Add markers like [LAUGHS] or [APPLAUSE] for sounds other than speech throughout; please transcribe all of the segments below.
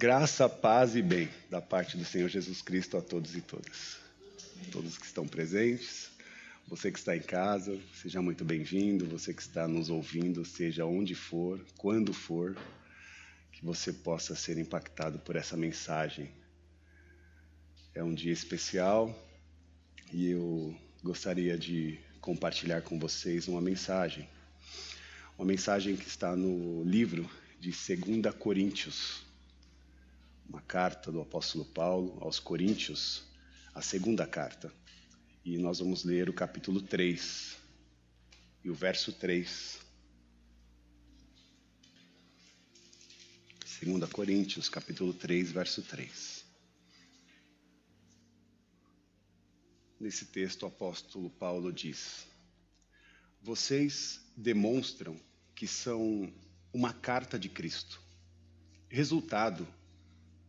Graça, paz e bem da parte do Senhor Jesus Cristo a todos e todas. Todos que estão presentes, você que está em casa, seja muito bem-vindo. Você que está nos ouvindo, seja onde for, quando for, que você possa ser impactado por essa mensagem. É um dia especial e eu gostaria de compartilhar com vocês uma mensagem. Uma mensagem que está no livro de 2 Coríntios, uma carta do apóstolo Paulo aos Coríntios, a segunda carta. E nós vamos ler o capítulo 3 e o verso 3. 2 Coríntios, capítulo 3, verso 3. Nesse texto, o apóstolo Paulo diz: Vocês demonstram que são uma carta de Cristo, resultado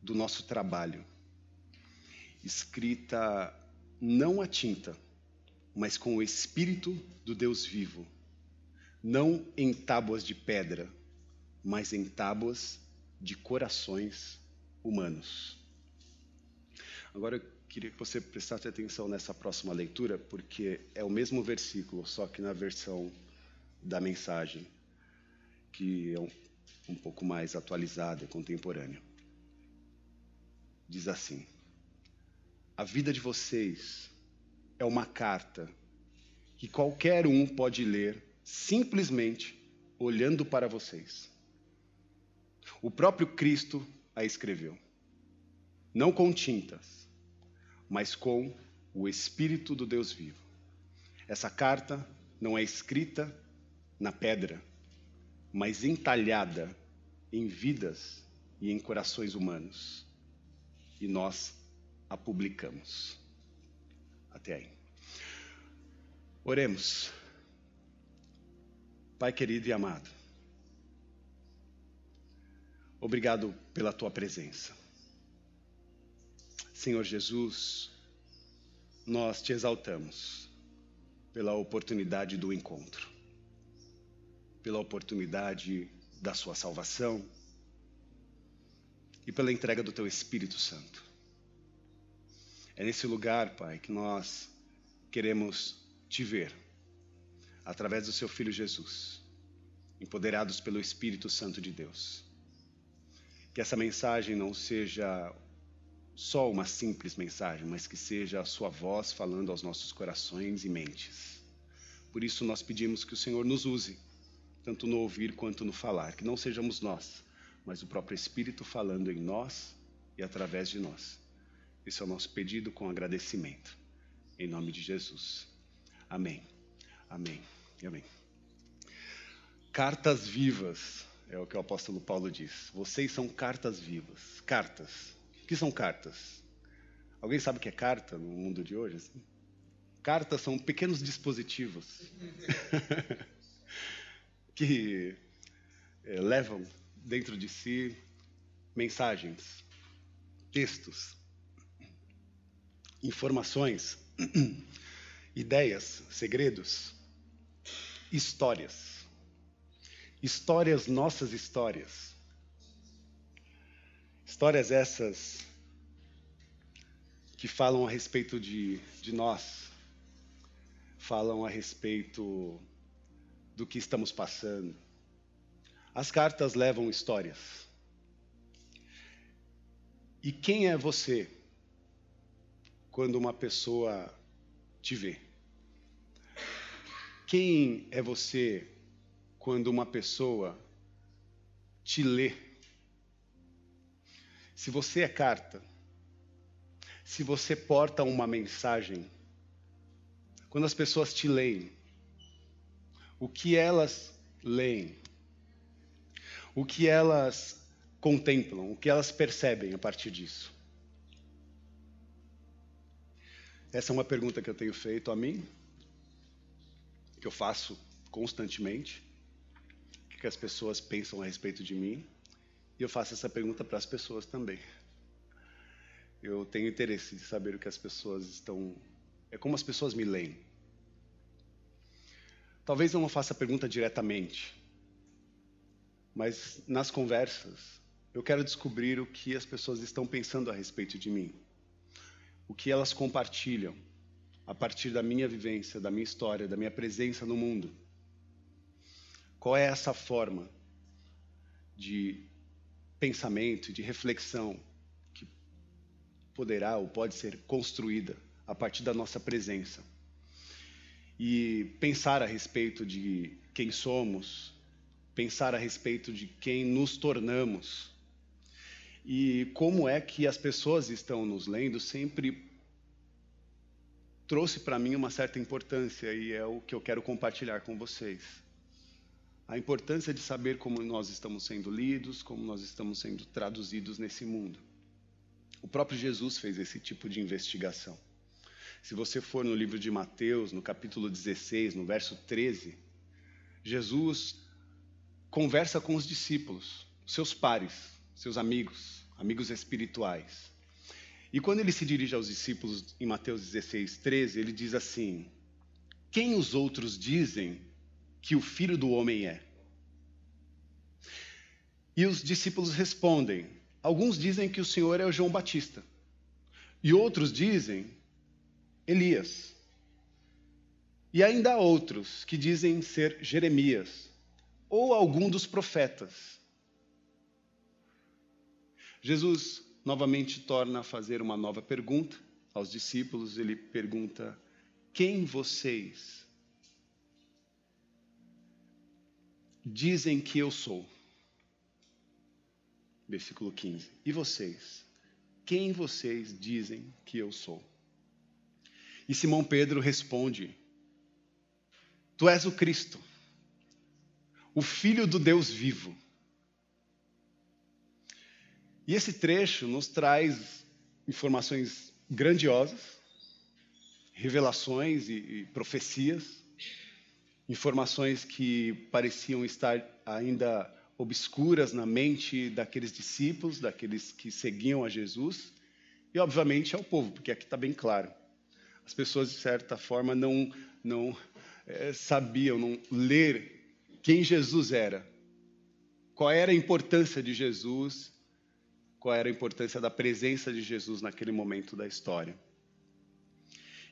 do nosso trabalho, escrita não a tinta, mas com o Espírito do Deus vivo, não em tábuas de pedra, mas em tábuas de corações humanos. Agora eu queria que você prestasse atenção nessa próxima leitura, porque é o mesmo versículo, só que na versão da mensagem, que é um, um pouco mais atualizada e contemporânea diz assim: A vida de vocês é uma carta que qualquer um pode ler simplesmente olhando para vocês. O próprio Cristo a escreveu, não com tintas, mas com o Espírito do Deus vivo. Essa carta não é escrita na pedra, mas entalhada em vidas e em corações humanos e nós a publicamos. Até aí. Oremos. Pai querido e amado, obrigado pela tua presença. Senhor Jesus, nós te exaltamos pela oportunidade do encontro, pela oportunidade da sua salvação e pela entrega do Teu Espírito Santo. É nesse lugar, Pai, que nós queremos te ver, através do Seu Filho Jesus, empoderados pelo Espírito Santo de Deus. Que essa mensagem não seja só uma simples mensagem, mas que seja a Sua voz falando aos nossos corações e mentes. Por isso nós pedimos que o Senhor nos use, tanto no ouvir quanto no falar, que não sejamos nós mas o próprio Espírito falando em nós e através de nós. Esse é o nosso pedido com agradecimento. Em nome de Jesus. Amém. Amém. Amém. Cartas vivas, é o que o apóstolo Paulo diz. Vocês são cartas vivas. Cartas. O que são cartas? Alguém sabe o que é carta no mundo de hoje? Assim? Cartas são pequenos dispositivos [LAUGHS] que é, levam dentro de si mensagens, textos, informações, [CLEARS THROAT] ideias, segredos, histórias. Histórias, nossas histórias. Histórias essas que falam a respeito de, de nós, falam a respeito do que estamos passando as cartas levam histórias. E quem é você quando uma pessoa te vê? Quem é você quando uma pessoa te lê? Se você é carta, se você porta uma mensagem, quando as pessoas te leem, o que elas leem? O que elas contemplam, o que elas percebem a partir disso? Essa é uma pergunta que eu tenho feito a mim, que eu faço constantemente. O que as pessoas pensam a respeito de mim? E eu faço essa pergunta para as pessoas também. Eu tenho interesse de saber o que as pessoas estão. É como as pessoas me leem. Talvez eu não faça a pergunta diretamente, mas nas conversas eu quero descobrir o que as pessoas estão pensando a respeito de mim. O que elas compartilham a partir da minha vivência, da minha história, da minha presença no mundo. Qual é essa forma de pensamento, de reflexão que poderá ou pode ser construída a partir da nossa presença? E pensar a respeito de quem somos, pensar a respeito de quem nos tornamos. E como é que as pessoas estão nos lendo sempre trouxe para mim uma certa importância e é o que eu quero compartilhar com vocês. A importância de saber como nós estamos sendo lidos, como nós estamos sendo traduzidos nesse mundo. O próprio Jesus fez esse tipo de investigação. Se você for no livro de Mateus, no capítulo 16, no verso 13, Jesus conversa com os discípulos, seus pares, seus amigos, amigos espirituais. E quando ele se dirige aos discípulos em Mateus 16, 13, ele diz assim: Quem os outros dizem que o filho do homem é? E os discípulos respondem: Alguns dizem que o Senhor é o João Batista, e outros dizem Elias. E ainda há outros que dizem ser Jeremias ou algum dos profetas. Jesus novamente torna a fazer uma nova pergunta aos discípulos. Ele pergunta: Quem vocês dizem que eu sou? Versículo 15. E vocês? Quem vocês dizem que eu sou? E Simão Pedro responde: Tu és o Cristo, o Filho do Deus vivo. E esse trecho nos traz informações grandiosas, revelações e, profecias, informações que pareciam estar ainda obscuras na mente daqueles discípulos, daqueles que seguiam a Jesus, e obviamente ao povo, porque aqui está bem claro. As pessoas, de certa forma, não, não é, sabiam não ler quem Jesus era, qual era a importância de Jesus qual era a importância da presença de Jesus naquele momento da história.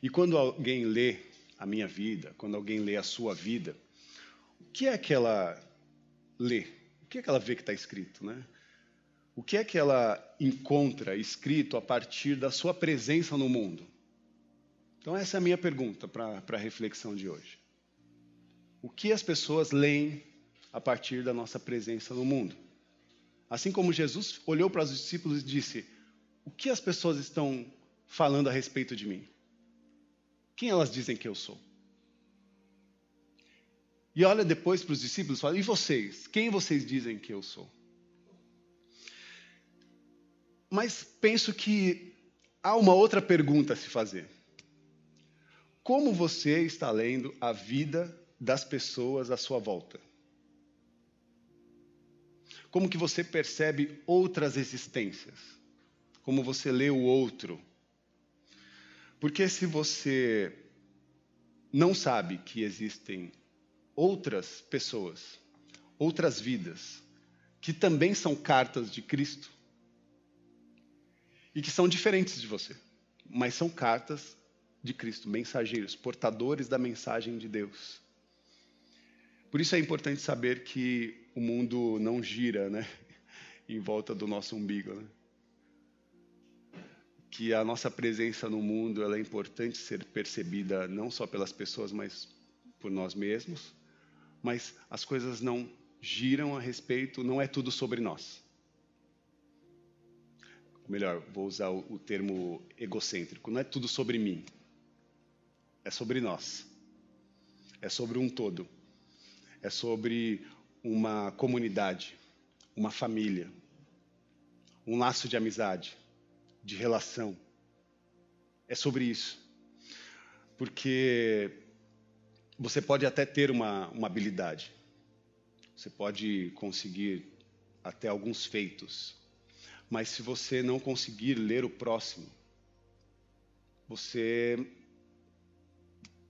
E quando alguém lê a minha vida, quando alguém lê a sua vida, o que é que ela lê? O que é que ela vê que está escrito, né? O que é que ela encontra escrito a partir da sua presença no mundo? Então, essa é a minha pergunta para a reflexão de hoje. O que as pessoas leem a partir da nossa presença no mundo? Assim como Jesus olhou para os discípulos e disse: O que as pessoas estão falando a respeito de mim? Quem elas dizem que eu sou? E olha depois para os discípulos e fala: E vocês? Quem vocês dizem que eu sou? Mas penso que há uma outra pergunta a se fazer. Como você está lendo a vida das pessoas à sua volta? Como que você percebe outras existências? Como você lê o outro? Porque se você não sabe que existem outras pessoas, outras vidas, que também são cartas de Cristo e que são diferentes de você, mas são cartas de Cristo, mensageiros, portadores da mensagem de Deus. Por isso é importante saber que o mundo não gira, né, [LAUGHS] em volta do nosso umbigo, né? Que a nossa presença no mundo ela é importante ser percebida não só pelas pessoas, mas por nós mesmos. Mas as coisas não giram a respeito, não é tudo sobre nós. Melhor, vou usar o, termo egocêntrico. Não é tudo sobre mim. É sobre nós. É sobre um todo. É sobre uma comunidade, uma família, um laço de amizade, de relação. É sobre isso. Porque você pode até ter uma, uma habilidade, você pode conseguir até alguns feitos, mas se você não conseguir ler o próximo, você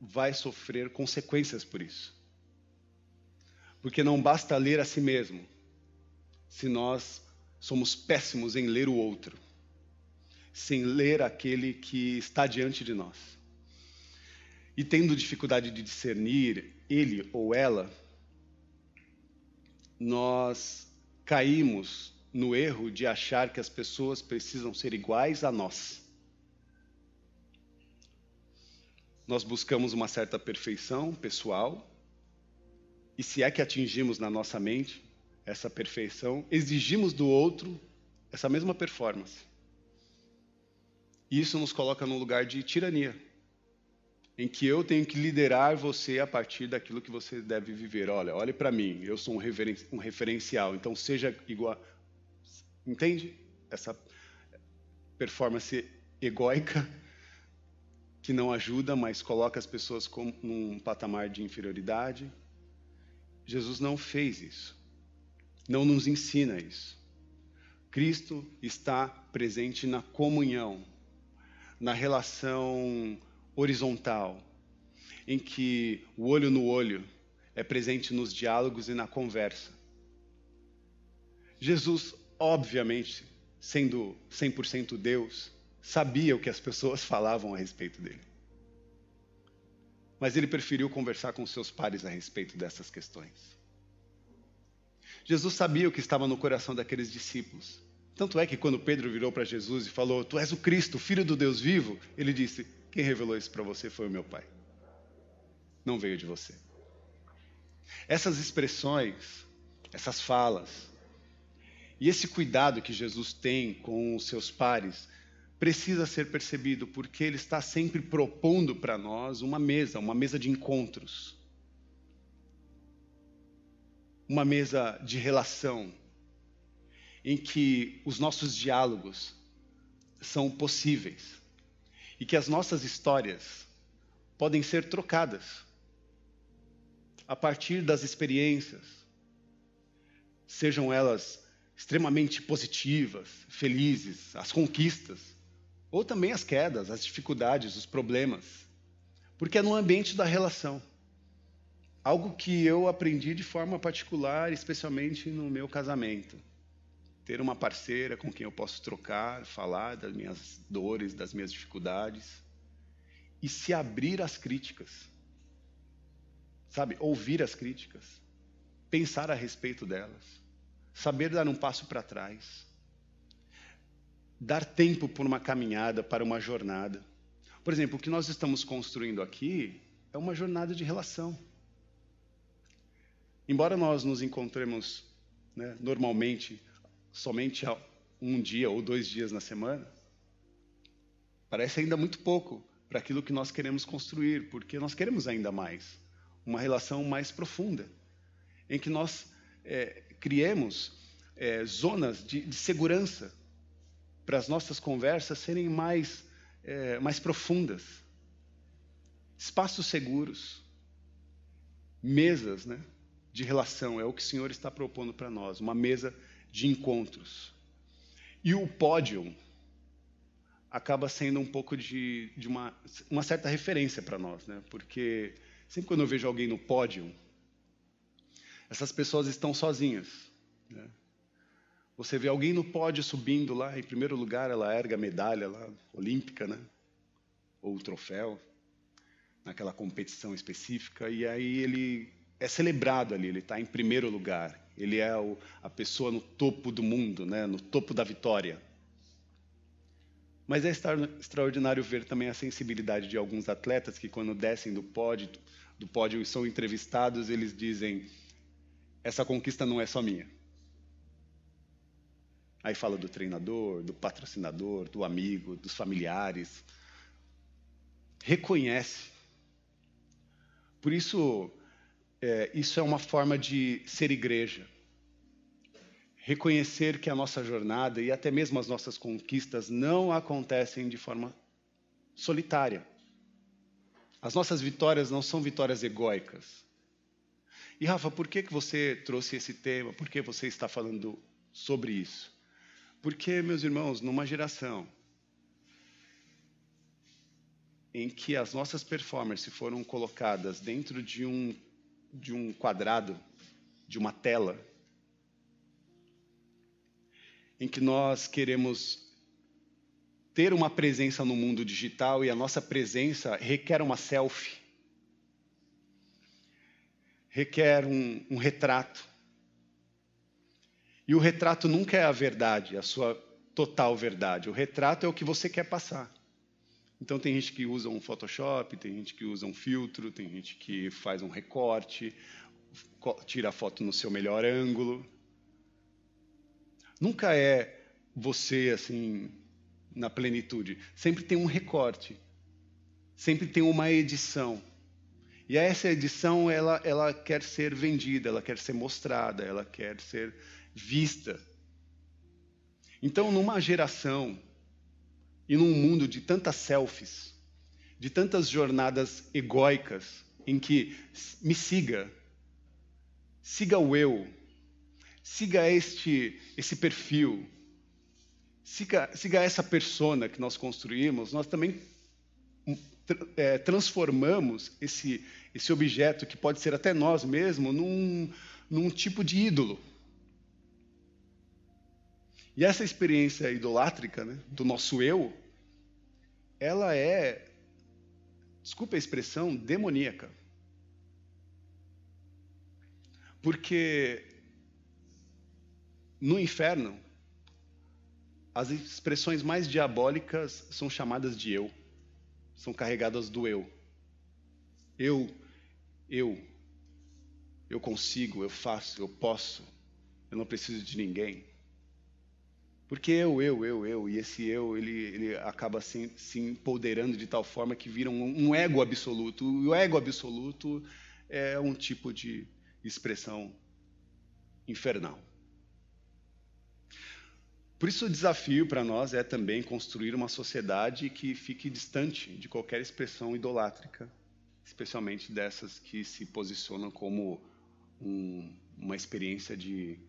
vai sofrer consequências por isso. Porque não basta ler a si mesmo, se nós somos péssimos em ler o outro, sem ler aquele que está diante de nós. E tendo dificuldade de discernir ele ou ela, nós caímos no erro de achar que as pessoas precisam ser iguais a nós. Nós buscamos uma certa perfeição pessoal, e se é que atingimos na nossa mente essa perfeição, exigimos do outro essa mesma performance. E isso nos coloca num lugar de tirania, em que eu tenho que liderar você a partir daquilo que você deve viver. Olha, olhe para mim, eu sou um, referen um referencial, então seja igual. Entende? Essa performance egóica que não ajuda, mas coloca as pessoas num patamar de inferioridade. Jesus não fez isso. Não nos ensina isso. Cristo está presente na comunhão, na relação horizontal, em que o olho no olho é presente nos diálogos e na conversa. Jesus, obviamente, sendo 100% Deus, sabia o que as pessoas [LAUGHS] falavam a respeito dele. Mas ele preferiu conversar com seus pares a respeito dessas questões. Jesus sabia o que estava no coração daqueles discípulos. Tanto é que quando Pedro virou para Jesus e falou: Tu és o Cristo, filho do Deus vivo, ele disse: Quem revelou isso para você foi o meu Pai. Não veio de você. Essas expressões, essas falas, e esse cuidado que Jesus tem com os seus pares, precisa ser percebido, porque ele está sempre propondo para nós uma mesa, uma mesa de encontros. Uma mesa de relação, em que os nossos diálogos são possíveis e que as nossas histórias podem ser trocadas a partir das experiências, sejam elas extremamente positivas, felizes, as conquistas, ou também as quedas, as dificuldades, os problemas, porque é no ambiente da relação. Algo que eu aprendi de forma particular, especialmente no meu casamento. Ter uma parceira com quem eu posso trocar, falar das minhas dores, das minhas dificuldades. E se abrir às críticas. Sabe, ouvir as críticas, pensar a respeito delas, saber dar um passo para trás, dar tempo por uma caminhada, para uma jornada. Por exemplo, o que nós estamos construindo aqui é uma jornada de relação. Embora nós nos encontremos né, normalmente somente um dia ou dois dias na semana, parece ainda muito pouco para aquilo que nós queremos construir, porque nós queremos ainda mais uma relação mais profunda, em que nós é, criemos é, zonas de, de, segurança para as nossas conversas serem mais, é, mais profundas, espaços seguros, mesas né, de relação, é o que o Senhor está propondo para nós, uma mesa de encontros. E o pódio acaba sendo um pouco de, de uma, uma certa referência para nós, né? porque sempre quando eu vejo alguém no pódio, essas pessoas estão sozinhas. Né? Você vê alguém no pódio subindo lá, em primeiro lugar, ela erga a medalha lá, olímpica, né? ou o troféu, naquela competição específica, e aí ele é celebrado ali, ele está em primeiro lugar. Ele é o, a pessoa no topo do mundo, né? no topo da vitória. Mas é extraordinário ver também a sensibilidade de alguns atletas que, quando descem do pódio, do pódio e são entrevistados, eles dizem: essa conquista não é só minha. Aí fala do treinador, do patrocinador, do amigo, dos familiares. Reconhece. Por isso, é, isso é uma forma de ser igreja. Reconhecer que a nossa jornada e até mesmo as nossas conquistas não acontecem de forma solitária. As nossas vitórias não são vitórias egóicas. E Rafa, por que, que você trouxe esse tema? Por que você está falando sobre isso? Porque, meus irmãos, numa geração em que as nossas performances foram colocadas dentro de um de um quadrado, de uma tela, em que nós queremos ter uma presença no mundo digital e a nossa presença requer uma selfie, requer um, um retrato. E o retrato nunca é a verdade, a sua total verdade. O retrato é o que você quer passar. Então tem gente que usa um Photoshop, tem gente que usa um filtro, tem gente que faz um recorte, tira a foto no seu melhor ângulo. Nunca é você assim na plenitude. Sempre tem um recorte. Sempre tem uma edição. E essa edição ela ela quer ser vendida, ela quer ser mostrada, ela quer ser vista. Então, numa geração e num mundo de tantas selfies, de tantas jornadas egóicas, em que me siga, siga o eu, siga este esse perfil, siga, siga essa persona que nós construímos, nós também é, transformamos esse esse objeto que pode ser até nós mesmos num, num tipo de ídolo. E essa experiência idolátrica né, do nosso eu, ela é, desculpe a expressão, demoníaca. Porque no inferno, as expressões mais diabólicas são chamadas de eu, são carregadas do eu. Eu, eu, eu consigo, eu faço, eu posso, eu não preciso de ninguém. Porque eu, eu, eu, eu, e esse eu, ele, ele acaba se, se empoderando de tal forma que vira um, um ego absoluto. E o ego absoluto é um tipo de expressão infernal. Por isso, o desafio para nós é também construir uma sociedade que fique distante de qualquer expressão idolátrica, especialmente dessas que se posicionam como um, uma experiência de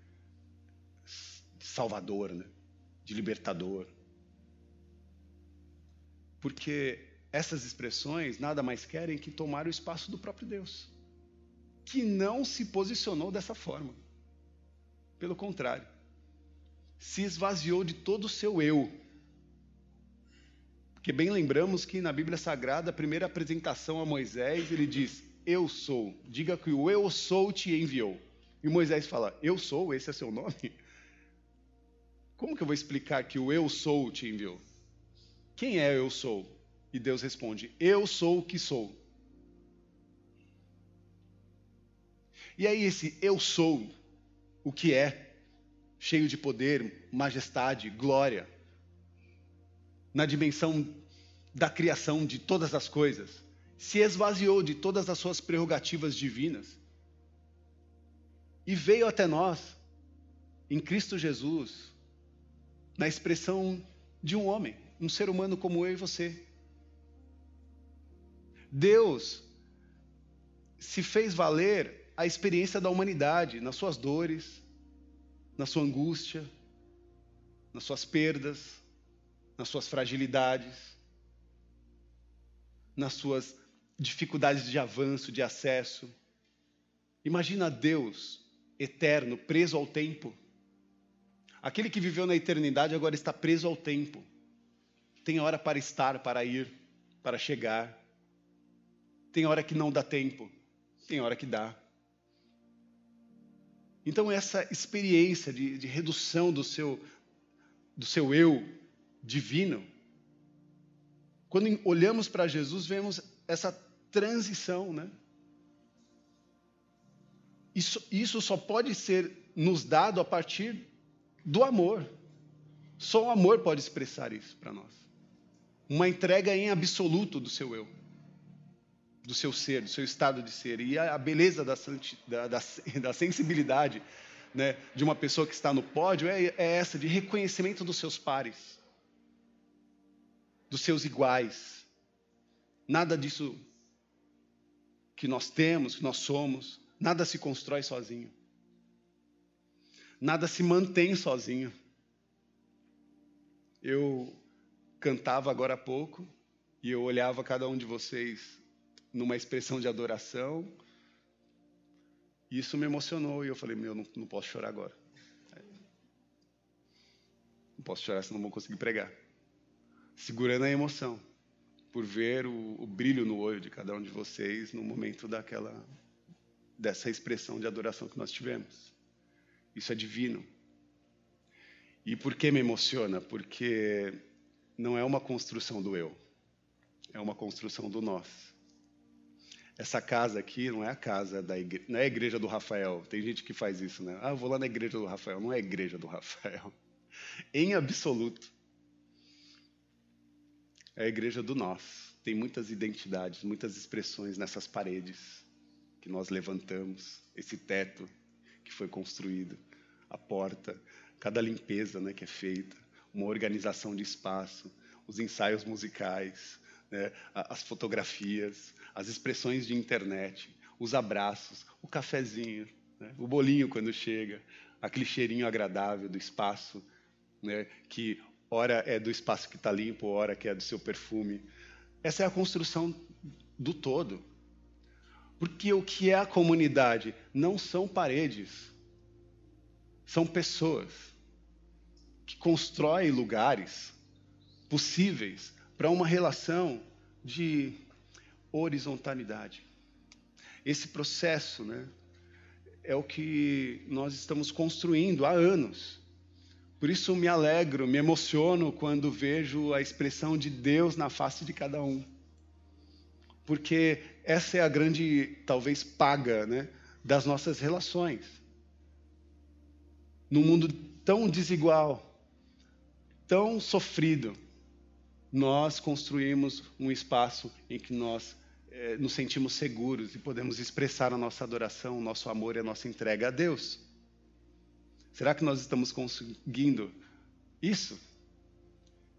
salvador, né? De libertador. Porque essas expressões nada mais querem que tomar o espaço do próprio Deus, que não se posicionou dessa forma. Pelo contrário, se esvaziou de todo o seu eu. Porque bem lembramos que na Bíblia Sagrada, a primeira apresentação a Moisés, ele diz: Eu sou. Diga que o eu sou te enviou. E Moisés fala: Eu sou, esse é seu nome? Como que eu vou explicar que o eu sou te enviou? Quem é eu sou? E Deus responde: Eu sou o que sou. E aí, esse eu sou o que é, cheio de poder, majestade, glória, na dimensão da criação de todas as coisas, se esvaziou de todas as suas prerrogativas divinas e veio até nós, em Cristo Jesus, na expressão de um homem, um ser humano como eu e você. Deus se fez valer a experiência da humanidade nas suas dores, na sua angústia, nas suas perdas, nas suas fragilidades, nas suas dificuldades de avanço, de acesso. Imagina Deus eterno, preso ao tempo Aquele que viveu na eternidade agora está preso ao tempo. Tem hora para estar, para ir, para chegar. Tem hora que não dá tempo. Tem hora que dá. Então, essa experiência de, de redução do seu, do seu eu divino, quando olhamos para Jesus, vemos essa transição, né? Isso, isso só pode ser nos dado a partir do amor. Só o amor pode expressar isso para nós. Uma entrega em absoluto do seu eu, do seu ser, do seu estado de ser. E a beleza da, da, da, [LAUGHS] da sensibilidade né, de uma pessoa que está no pódio é, é essa, de reconhecimento dos seus pares, dos seus iguais. Nada disso que nós temos, que nós somos, nada se constrói sozinho nada se mantém sozinho. Eu cantava agora há pouco e eu olhava cada um de vocês numa expressão de adoração. E isso me emocionou e eu falei: Meu, não, não posso chorar agora. Não posso chorar, senão não vou conseguir pregar. Segurando a emoção, por ver o, o brilho no olho de cada um de vocês no momento daquela dessa expressão de adoração que nós tivemos. Isso é divino. E por que me emociona? Porque não é uma construção do eu, é uma construção do nós. Essa casa aqui não é a casa da igreja, não é a igreja do Rafael. Tem gente que faz isso, né? Ah, eu vou lá na igreja do Rafael. Não é a igreja do Rafael. [LAUGHS] Em absoluto. É a igreja do nós. Tem muitas identidades, muitas expressões nessas paredes que nós levantamos, esse teto que foi construído, a porta, cada limpeza né, que é feita, uma organização de espaço, os ensaios musicais, né, as fotografias, as expressões de internet, os abraços, o cafezinho, né, o bolinho quando chega, aquele cheirinho agradável do espaço, né, que ora é do espaço que está limpo, ora que é do seu perfume. Essa é a construção do todo. Porque o que é a comunidade não são paredes, são pessoas que constroem lugares possíveis para uma relação de horizontalidade. Esse processo, né, é o que nós estamos construindo há anos. Por isso me alegro, me emociono quando vejo a expressão de Deus na face de cada um. Porque essa é a grande, talvez, paga né, das nossas relações. Num mundo tão desigual, tão sofrido, nós construímos um espaço em que nós eh, nos sentimos seguros e podemos expressar a nossa adoração, o nosso amor e a nossa entrega a Deus. Será que nós estamos conseguindo isso?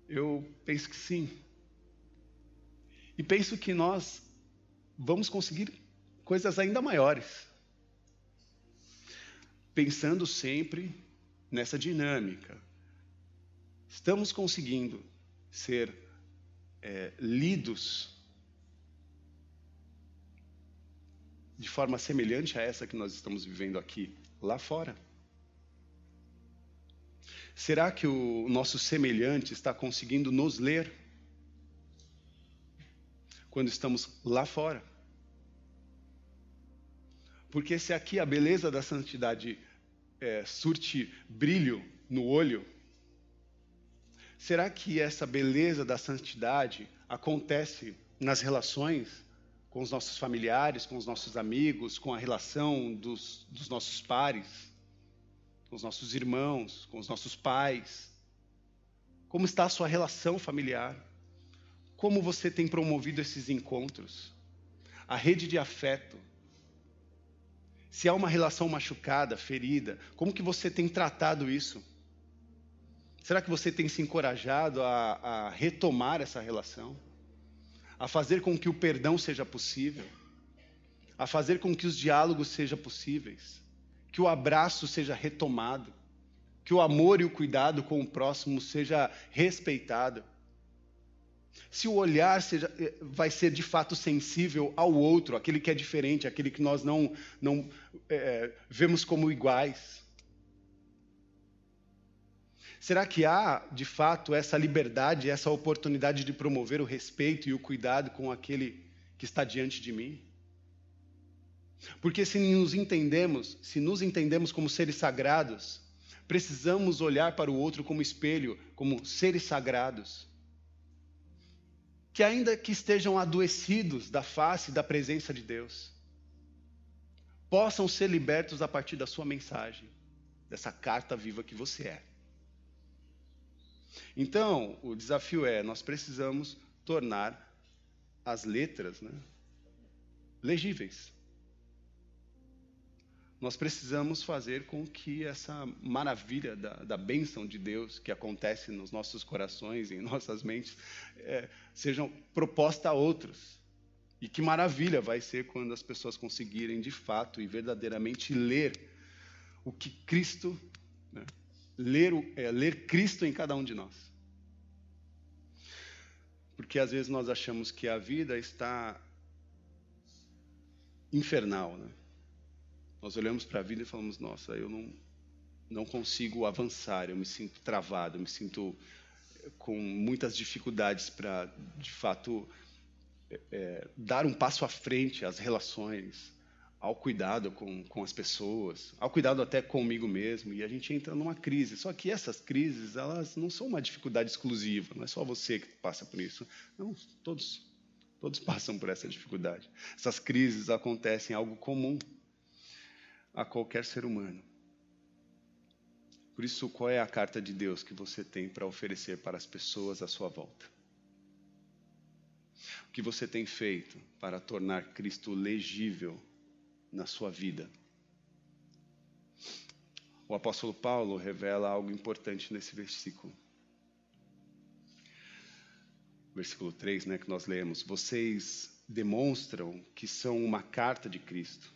Eu penso que sim. E penso que nós vamos conseguir coisas ainda maiores. Pensando sempre nessa dinâmica. Estamos conseguindo ser é, lidos de forma semelhante a essa que nós estamos vivendo aqui, lá fora? Será que o nosso semelhante está conseguindo nos ler quando estamos lá fora? Porque se aqui a beleza da santidade é, surte brilho no olho, Será que essa beleza da santidade acontece nas relações com os nossos familiares, com os nossos amigos, com a relação dos, dos nossos pares, com os nossos irmãos, com os nossos pais? Como está a sua relação familiar? Como você tem promovido esses encontros? A rede de afeto. Se há uma relação machucada, ferida, como que você tem tratado isso? Será que você tem se encorajado a, a retomar essa relação? A fazer com que o perdão seja possível? A fazer com que os diálogos sejam possíveis? Que o abraço seja retomado? Que o amor e o cuidado com o próximo seja respeitado? Se o olhar seja, eh, vai ser de fato sensível ao outro, aquele que é diferente, aquele que nós não, não é, vemos como iguais. Será que há, de fato, essa liberdade, essa oportunidade de promover o respeito e o cuidado com aquele que está diante de mim? Porque se nos entendemos, se nos entendemos como seres sagrados, precisamos olhar para o outro como espelho, como seres sagrados. Que ainda que estejam adoecidos da face da presença de Deus, possam ser libertos a partir da sua mensagem, dessa carta viva que você é. Então, o desafio é: nós precisamos tornar as letras né, legíveis. Nós precisamos fazer com que essa maravilha da, da bênção de Deus que acontece nos nossos corações e em nossas mentes é, sejam proposta a outros. E que maravilha vai ser quando as pessoas conseguirem de fato e verdadeiramente ler o que Cristo né, ler, é, ler Cristo em cada um de nós. Porque às vezes nós achamos que a vida está infernal, né? Nós olhamos para a vida e falamos: nossa, eu não, não consigo avançar, eu me sinto travado, eu me sinto com muitas dificuldades para, de fato, é, dar um passo à frente às relações, ao cuidado com, com as pessoas, ao cuidado até comigo mesmo, e a gente entra numa crise. Só que essas crises, elas não são uma dificuldade exclusiva, não é só você que passa por isso. Não, todos, todos [LAUGHS] passam por essa dificuldade. Essas crises acontecem algo comum a qualquer ser humano. Por isso, qual é a carta de Deus que você tem para oferecer para as pessoas à sua volta? O que você tem feito para tornar Cristo legível na sua vida? O apóstolo Paulo revela algo importante nesse versículo. Versículo 3, né, que nós lemos: Vocês demonstram que são uma carta de Cristo.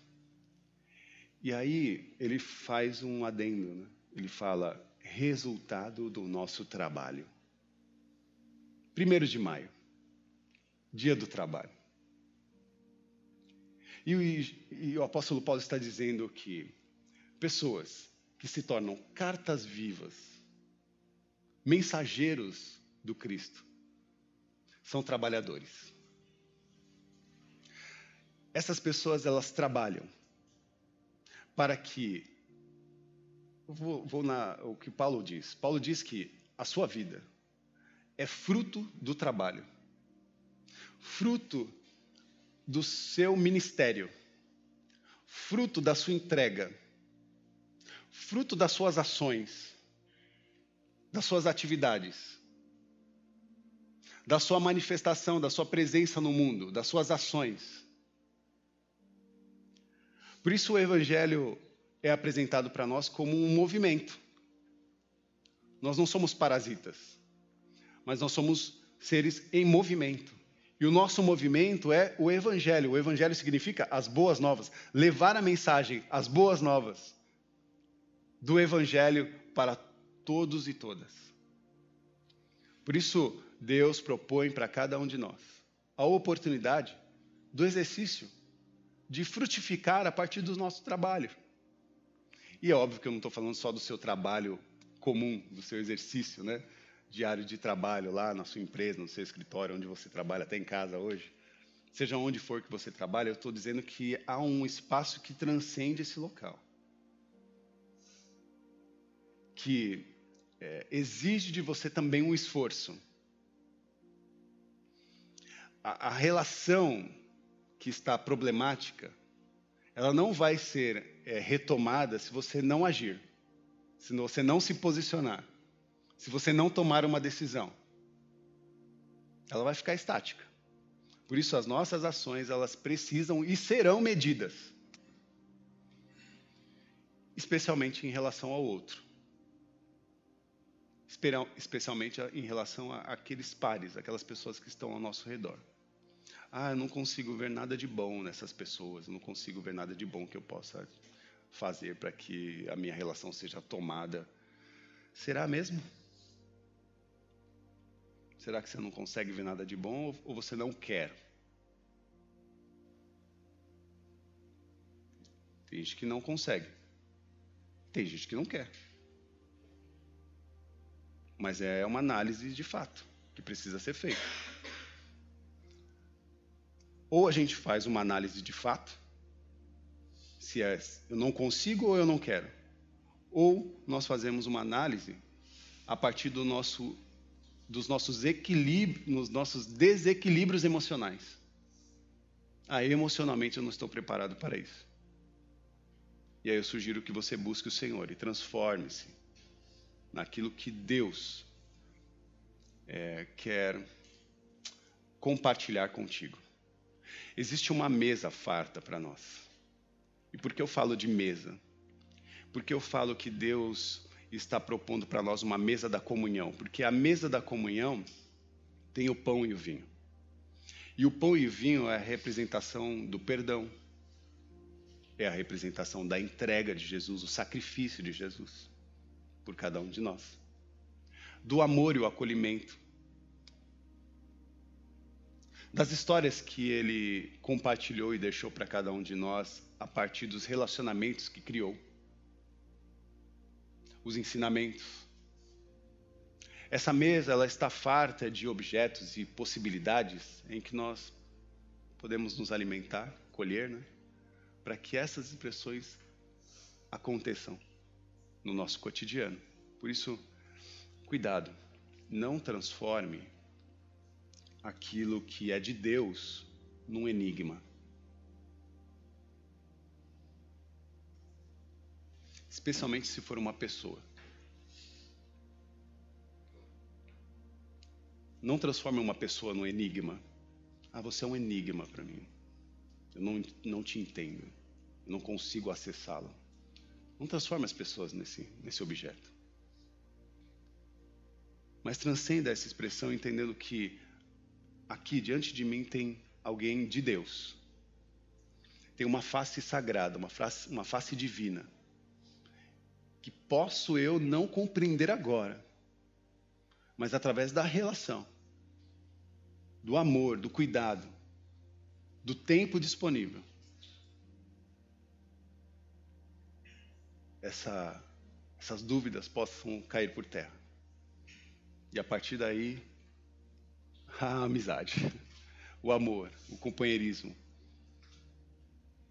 E aí ele faz um adendo, né? ele fala resultado do nosso trabalho. Primeiro de maio, dia do trabalho. E o, e o apóstolo Paulo está dizendo que pessoas que se tornam cartas vivas, mensageiros do Cristo, são trabalhadores. Essas pessoas elas trabalham para que vou, vou na o que Paulo diz. Paulo diz que a sua vida é fruto do trabalho, fruto do seu ministério, fruto da sua entrega, fruto das suas ações, das suas atividades, da sua manifestação, da sua presença no mundo, das suas ações. Por isso o Evangelho é apresentado para nós como um movimento. Nós não somos parasitas, mas nós somos seres em movimento. E o nosso movimento é o Evangelho. O Evangelho significa as boas novas, levar a mensagem, as boas novas do Evangelho para todos e todas. Por isso, Deus propõe para cada um de nós a oportunidade do exercício de frutificar a partir do nosso trabalho. E é óbvio que eu não estou falando só do seu trabalho comum, do seu exercício, né? diário de trabalho lá na sua empresa, no seu escritório, onde você trabalha, até em casa hoje, seja onde for que você trabalha, eu estou dizendo que há um espaço que transcende esse local. Que é, exige de você também um esforço. A, a relação que está problemática, ela não vai ser é, retomada se você não agir, se você não se posicionar se você não tomar uma decisão. Ela vai ficar estática. Por isso as nossas ações, elas precisam e serão medidas. Especialmente em relação ao outro. Especialmente em relação àqueles pares, aquelas pessoas que estão ao nosso redor. Ah, eu não consigo ver nada de bom nessas pessoas, eu não consigo ver nada de bom que eu possa fazer para que a minha relação seja tomada. Será mesmo? Será que você não consegue ver nada de bom ou você não quer? Tem gente que não consegue. Tem gente que não quer. Mas é uma análise de fato que precisa ser feita. Ou a gente faz uma análise de fato, se é eu não consigo ou eu não quero. Ou nós fazemos uma análise a partir do nosso dos nossos equilíbrios, nos nossos desequilíbrios emocionais. Aí emocionalmente eu não estou preparado para isso. E aí eu sugiro que você busque o Senhor e transforme-se naquilo que Deus é, quer compartilhar contigo. Existe uma mesa farta para nós. E por que eu falo de mesa? Porque eu falo que Deus está propondo para nós uma mesa da comunhão, porque a mesa da comunhão tem o pão e o vinho. E o pão e o vinho é a representação do perdão, é a representação da entrega de Jesus, o sacrifício de Jesus por cada um de nós, do amor e o acolhimento, das histórias que ele compartilhou e deixou para cada um de nós a partir dos relacionamentos que criou os ensinamentos. Essa mesa ela está farta de objetos e possibilidades em que nós podemos nos alimentar, colher, né? para que essas expressões aconteçam no nosso cotidiano. Por isso, cuidado, não transforme aquilo que é de Deus num enigma. Especialmente se for uma pessoa. Não transforme uma pessoa num enigma. Ah, você é um enigma para mim. Eu não, não te entendo. Eu não consigo acessá-lo. Não transforme as pessoas nesse, nesse objeto. Mas transcenda essa expressão entendendo que aqui diante de mim tem alguém de Deus. Tem uma face sagrada, uma face, uma face divina. Que posso eu não compreender agora, mas através da relação, do amor, do cuidado, do tempo disponível. Essa, essas dúvidas possam cair por terra. E a partir daí, a amizade, o amor, o companheirismo,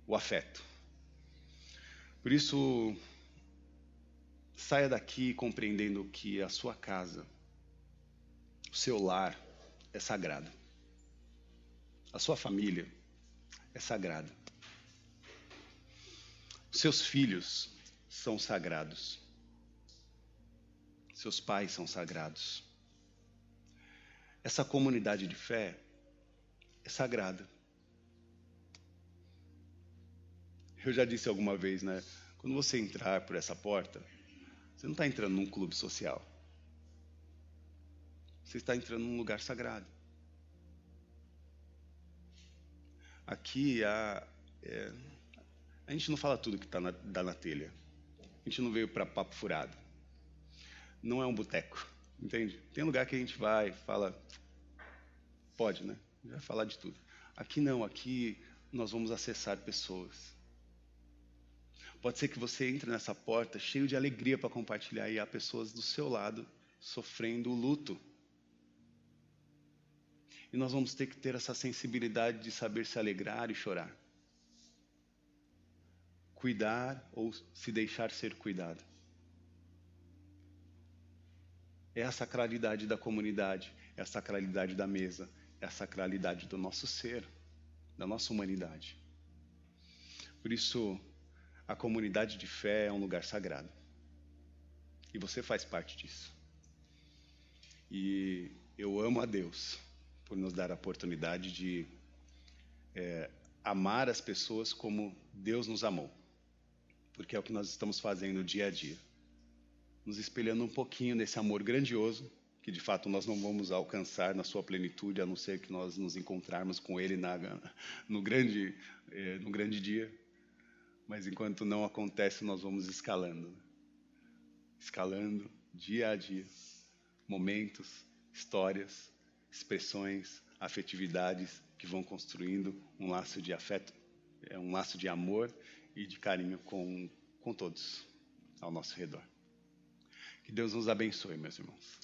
o afeto. Por isso, saia daqui compreendendo que a sua casa, o seu lar é sagrado. A sua família é sagrada. Os seus filhos são sagrados. Seus pais são sagrados. Essa comunidade de fé é sagrada. Eu já disse alguma vez, né? Quando você entrar por essa porta, você não está entrando num clube social. Você está entrando num lugar sagrado. Aqui a, é, a gente não fala tudo que tá na, dá na telha. A gente não veio para papo furado. Não é um boteco, entende? Tem lugar que a gente vai, fala, pode, né? Vai falar de tudo. Aqui não, aqui nós vamos acessar pessoas. Pode ser que você entre nessa porta cheio de alegria para compartilhar e há pessoas do seu lado sofrendo o luto e nós vamos ter que ter essa sensibilidade de saber se alegrar e chorar. Cuidar ou se deixar ser cuidado. É a sacralidade da comunidade, é a sacralidade da mesa, é a sacralidade do nosso ser, da nossa humanidade. Por isso, a comunidade de fé é um lugar sagrado. E você faz parte disso. E eu amo a Deus por nos dar a oportunidade de é, amar as pessoas como Deus nos amou. Porque é o que nós estamos fazendo dia a dia. Nos espelhando um pouquinho nesse amor grandioso, que de fato nós não vamos alcançar na sua plenitude, a não ser que nós nos encontrarmos com Ele na, no, grande, é, no grande dia. Mas enquanto não acontece, nós vamos escalando. Né? Escalando dia a dia. Momentos, histórias, expressões, afetividades que vão construindo um laço de afeto, é um laço de amor e de carinho com, com todos ao nosso redor. Que Deus nos abençoe, meus irmãos.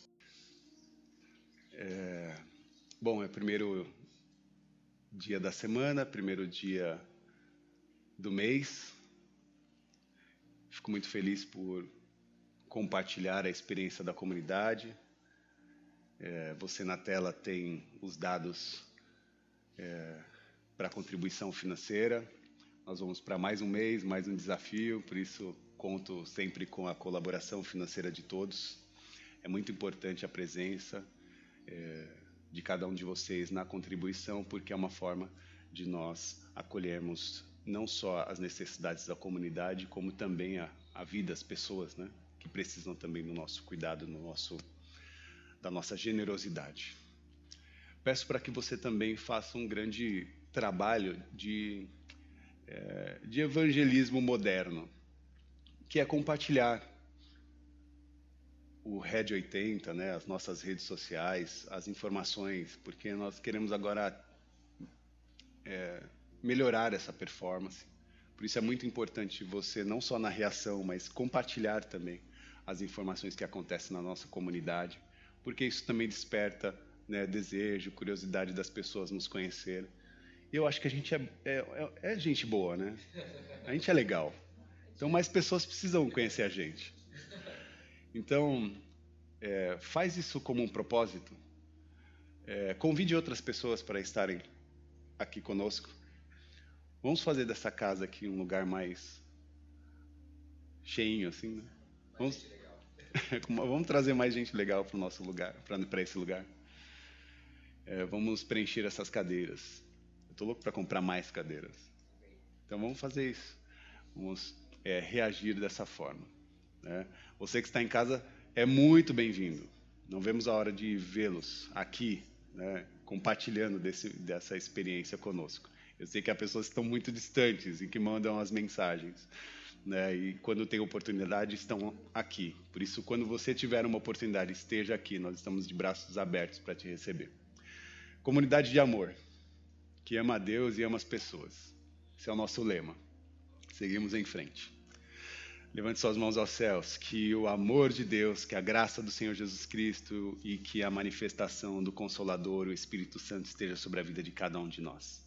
É, bom, é primeiro dia da semana, primeiro dia do mês. Fico muito feliz por compartilhar a experiência da comunidade é, você na tela tem os dados é, para contribuição financeira. Nós vamos para mais um mês, mais um desafio, por isso conto sempre com a colaboração financeira de todos. É muito importante a presença é, de cada um de vocês na contribuição, porque é uma forma de nós acolhermos não só as necessidades da comunidade, como também a, a vida das pessoas, né, que precisam também do nosso cuidado, no nosso da nossa generosidade. Peço para que você também faça um grande trabalho de, é, de evangelismo moderno, que é compartilhar o Red 80, né, as nossas redes sociais, as informações, porque nós queremos agora é, melhorar essa performance. Por isso é muito importante você, não só na reação, mas compartilhar também as informações que acontecem na nossa comunidade, porque isso também desperta né, desejo, curiosidade das pessoas nos conhecer. E eu acho que a gente é, é, é, é gente boa, né? A gente é legal. Então, mais pessoas precisam conhecer a gente. Então, é, faz isso como um propósito. É, convide outras pessoas para estarem aqui conosco. Vamos fazer dessa casa aqui um lugar mais cheinho, assim, né? Vamos, [LAUGHS] vamos trazer mais gente legal para o nosso lugar, para esse lugar. É, vamos preencher essas cadeiras. Eu estou louco para comprar mais cadeiras. Então vamos fazer isso. Vamos é, reagir dessa forma. Né? Você que está em casa é muito bem-vindo. Não vemos a hora de vê-los aqui, né, compartilhando desse, dessa experiência conosco. Eu sei que há pessoas que estão muito distantes e que mandam as mensagens. Né, e quando tem oportunidade, estão aqui. Por isso, quando você tiver uma oportunidade, esteja aqui. Nós estamos de braços abertos para te receber. Comunidade de amor, que ama a Deus e ama as pessoas. Esse é o nosso lema. Seguimos em frente. Levante suas mãos aos céus, que o amor de Deus, que a graça do Senhor Jesus Cristo e que a manifestação do Consolador, o Espírito Santo, esteja sobre a vida de cada um de nós.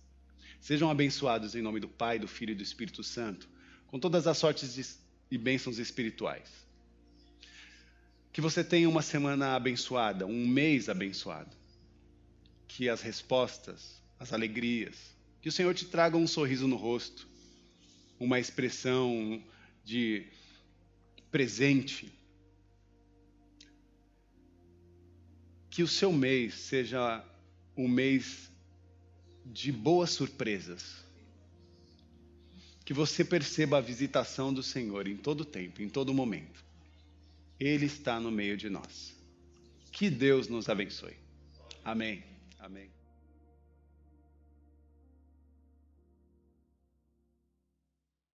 Sejam abençoados em nome do Pai, do Filho e do Espírito Santo, com todas as sortes e bênçãos espirituais. Que você tenha uma semana abençoada, um mês abençoado. Que as respostas, as alegrias, que o Senhor te traga um sorriso no rosto, uma expressão de presente. Que o seu mês seja um mês de boas surpresas. Que você perceba a visitação do Senhor em todo tempo, em todo momento. Ele está no meio de nós. Que Deus nos abençoe. Amém. Amém.